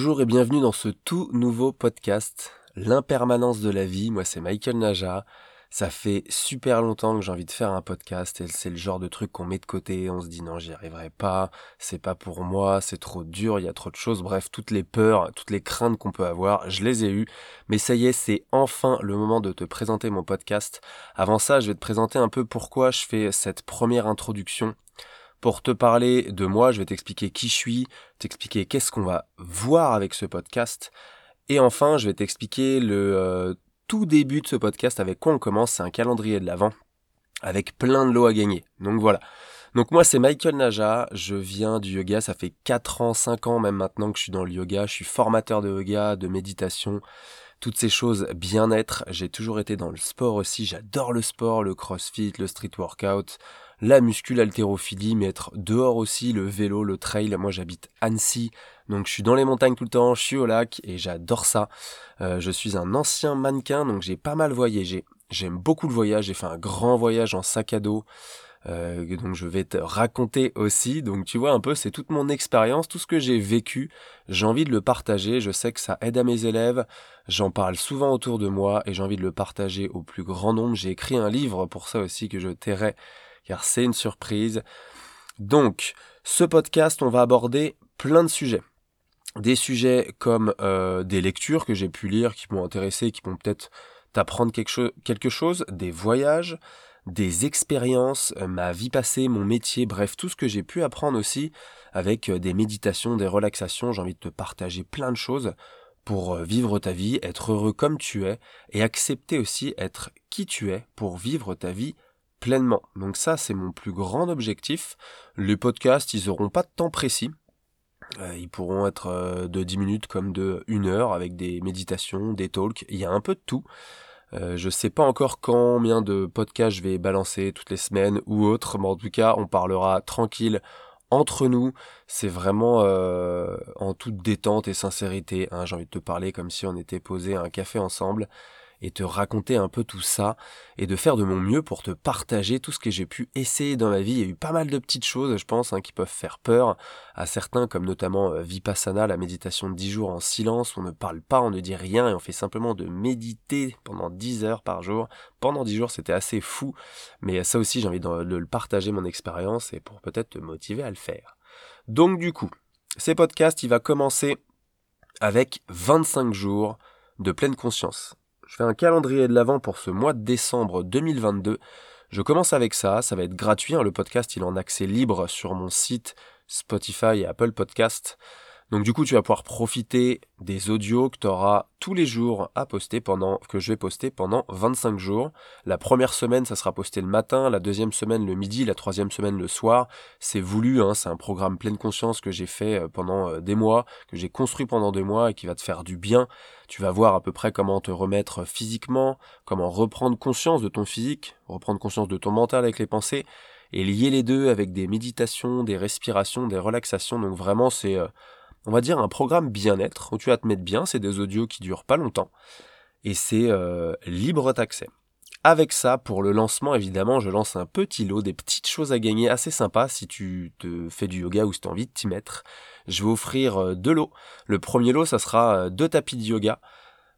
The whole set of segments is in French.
Bonjour et bienvenue dans ce tout nouveau podcast, L'impermanence de la vie. Moi c'est Michael Naja. Ça fait super longtemps que j'ai envie de faire un podcast et c'est le genre de truc qu'on met de côté, on se dit non j'y arriverai pas, c'est pas pour moi, c'est trop dur, il y a trop de choses, bref toutes les peurs, toutes les craintes qu'on peut avoir, je les ai eues, mais ça y est c'est enfin le moment de te présenter mon podcast. Avant ça je vais te présenter un peu pourquoi je fais cette première introduction pour te parler de moi, je vais t'expliquer qui je suis, t'expliquer qu'est-ce qu'on va voir avec ce podcast. Et enfin, je vais t'expliquer le euh, tout début de ce podcast avec quoi on commence. C'est un calendrier de l'avant avec plein de lots à gagner. Donc voilà. Donc moi c'est Michael Naja, je viens du yoga, ça fait 4 ans, 5 ans même maintenant que je suis dans le yoga, je suis formateur de yoga, de méditation, toutes ces choses bien-être, j'ai toujours été dans le sport aussi, j'adore le sport, le crossfit, le street workout, la muscule, l'haltérophilie, mais dehors aussi, le vélo, le trail. Moi, j'habite Annecy, donc je suis dans les montagnes tout le temps, je suis au lac et j'adore ça. Euh, je suis un ancien mannequin, donc j'ai pas mal voyagé. J'aime beaucoup le voyage, j'ai fait un grand voyage en sac à dos. Euh, donc je vais te raconter aussi. Donc tu vois un peu, c'est toute mon expérience, tout ce que j'ai vécu. J'ai envie de le partager. Je sais que ça aide à mes élèves. J'en parle souvent autour de moi et j'ai envie de le partager au plus grand nombre. J'ai écrit un livre pour ça aussi que je tairai car c'est une surprise. Donc, ce podcast, on va aborder plein de sujets. Des sujets comme euh, des lectures que j'ai pu lire, qui m'ont intéressé, qui vont peut-être t'apprendre quelque, quelque chose, des voyages, des expériences, euh, ma vie passée, mon métier, bref, tout ce que j'ai pu apprendre aussi avec euh, des méditations, des relaxations. J'ai envie de te partager plein de choses pour vivre ta vie, être heureux comme tu es et accepter aussi être qui tu es pour vivre ta vie pleinement. Donc ça, c'est mon plus grand objectif. Les podcasts, ils n'auront pas de temps précis. Euh, ils pourront être euh, de 10 minutes comme de 1 heure avec des méditations, des talks. Il y a un peu de tout. Euh, je sais pas encore combien de podcasts je vais balancer toutes les semaines ou autres, mais en tout cas, on parlera tranquille entre nous. C'est vraiment en toute détente et sincérité. Hein. J'ai envie de te parler comme si on était posé à un café ensemble et te raconter un peu tout ça et de faire de mon mieux pour te partager tout ce que j'ai pu essayer dans ma vie. Il y a eu pas mal de petites choses, je pense, hein, qui peuvent faire peur à certains, comme notamment euh, Vipassana, la méditation de 10 jours en silence. On ne parle pas, on ne dit rien et on fait simplement de méditer pendant 10 heures par jour. Pendant 10 jours, c'était assez fou. Mais ça aussi, j'ai envie de, de le partager mon expérience et pour peut-être te motiver à le faire. Donc du coup, ces podcasts, il va commencer avec 25 jours de pleine conscience. Je fais un calendrier de l'avant pour ce mois de décembre 2022. Je commence avec ça, ça va être gratuit, hein. le podcast il est en accès libre sur mon site Spotify et Apple Podcast. Donc du coup, tu vas pouvoir profiter des audios que tu auras tous les jours à poster pendant que je vais poster pendant 25 jours. La première semaine, ça sera posté le matin, la deuxième semaine le midi, la troisième semaine le soir. C'est voulu, hein, c'est un programme pleine conscience que j'ai fait euh, pendant euh, des mois, que j'ai construit pendant des mois et qui va te faire du bien. Tu vas voir à peu près comment te remettre physiquement, comment reprendre conscience de ton physique, reprendre conscience de ton mental avec les pensées et lier les deux avec des méditations, des respirations, des relaxations. Donc vraiment, c'est euh, on va dire, un programme bien-être où tu vas te mettre bien. C'est des audios qui durent pas longtemps et c'est euh, libre d'accès. Avec ça, pour le lancement, évidemment, je lance un petit lot, des petites choses à gagner assez sympas si tu te fais du yoga ou si tu as envie de t'y mettre. Je vais offrir euh, deux lots. Le premier lot, ça sera euh, deux tapis de yoga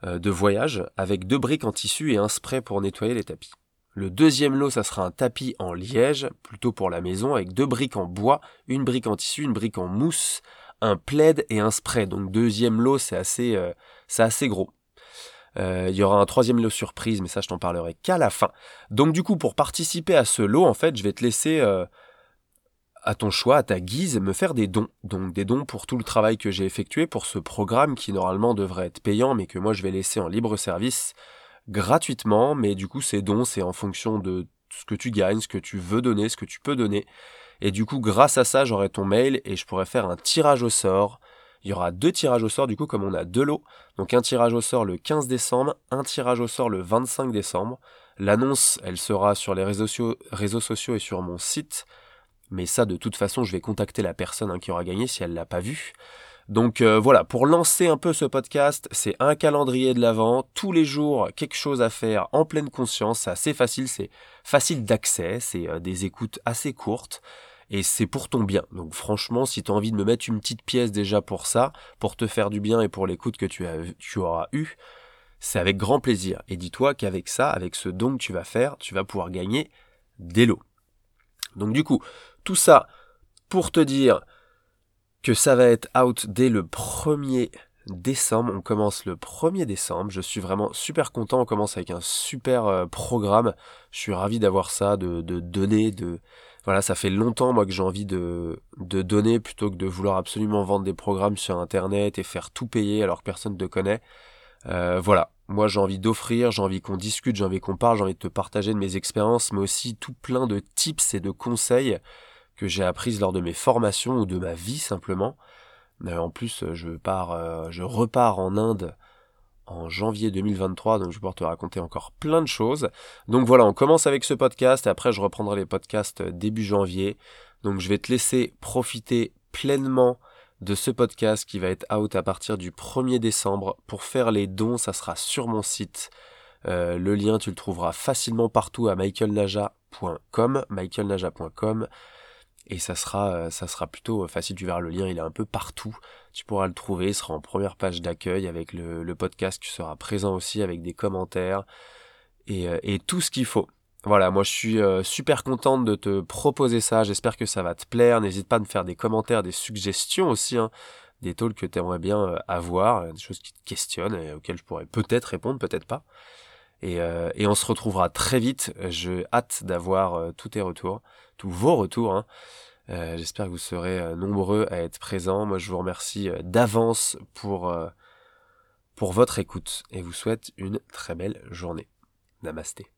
de voyage avec deux briques en tissu et un spray pour nettoyer les tapis. Le deuxième lot, ça sera un tapis en liège, plutôt pour la maison, avec deux briques en bois, une brique en tissu, une brique en mousse, un plaid et un spray. Donc deuxième lot, c'est assez, euh, assez gros. Euh, il y aura un troisième lot surprise, mais ça je t'en parlerai qu'à la fin. Donc du coup, pour participer à ce lot, en fait, je vais te laisser euh, à ton choix, à ta guise, me faire des dons. Donc des dons pour tout le travail que j'ai effectué pour ce programme qui normalement devrait être payant, mais que moi je vais laisser en libre service gratuitement. Mais du coup, ces dons, c'est en fonction de ce que tu gagnes, ce que tu veux donner, ce que tu peux donner. Et du coup, grâce à ça, j'aurai ton mail et je pourrai faire un tirage au sort. Il y aura deux tirages au sort, du coup, comme on a deux lots. Donc un tirage au sort le 15 décembre, un tirage au sort le 25 décembre. L'annonce, elle sera sur les réseaux sociaux, et sur mon site. Mais ça, de toute façon, je vais contacter la personne hein, qui aura gagné si elle ne l'a pas vu. Donc euh, voilà, pour lancer un peu ce podcast, c'est un calendrier de l'avant, tous les jours quelque chose à faire en pleine conscience, c'est assez facile, c'est facile d'accès, c'est euh, des écoutes assez courtes. Et c'est pour ton bien. Donc franchement, si tu as envie de me mettre une petite pièce déjà pour ça, pour te faire du bien et pour l'écoute que tu, as, tu auras eu, c'est avec grand plaisir. Et dis-toi qu'avec ça, avec ce don que tu vas faire, tu vas pouvoir gagner des lots. Donc du coup, tout ça pour te dire que ça va être out dès le 1er décembre. On commence le 1er décembre. Je suis vraiment super content. On commence avec un super euh, programme. Je suis ravi d'avoir ça, de donner, de, voilà, ça fait longtemps moi que j'ai envie de, de donner plutôt que de vouloir absolument vendre des programmes sur internet et faire tout payer alors que personne ne te connaît. Euh, voilà, moi j'ai envie d'offrir, j'ai envie qu'on discute, j'ai envie qu'on parle, j'ai envie de te partager de mes expériences, mais aussi tout plein de tips et de conseils que j'ai apprises lors de mes formations ou de ma vie simplement. Euh, en plus, je pars, euh, je repars en Inde en janvier 2023, donc je vais pouvoir te raconter encore plein de choses. Donc voilà, on commence avec ce podcast, et après je reprendrai les podcasts début janvier. Donc je vais te laisser profiter pleinement de ce podcast qui va être out à partir du 1er décembre. Pour faire les dons, ça sera sur mon site. Euh, le lien, tu le trouveras facilement partout à michaelnaja.com, michaelnaja.com et ça sera, euh, ça sera plutôt facile. Tu verras le lien, il est un peu partout. Tu pourras le trouver, il sera en première page d'accueil avec le, podcast qui sera présent aussi avec des commentaires et, euh, tout ce qu'il faut. Voilà, moi je suis euh, super contente de te proposer ça. J'espère que ça va te plaire. N'hésite pas à me faire des commentaires, des suggestions aussi, hein, des talks que tu aimerais bien avoir, des choses qui te questionnent et auxquelles je pourrais peut-être répondre, peut-être pas. Et, et, on se retrouvera très vite. Je hâte d'avoir tous tes retours tous vos retours. Hein. Euh, j'espère que vous serez euh, nombreux à être présents. Moi, je vous remercie euh, d'avance pour, pour votre écoute et vous souhaite une très belle journée. Namasté.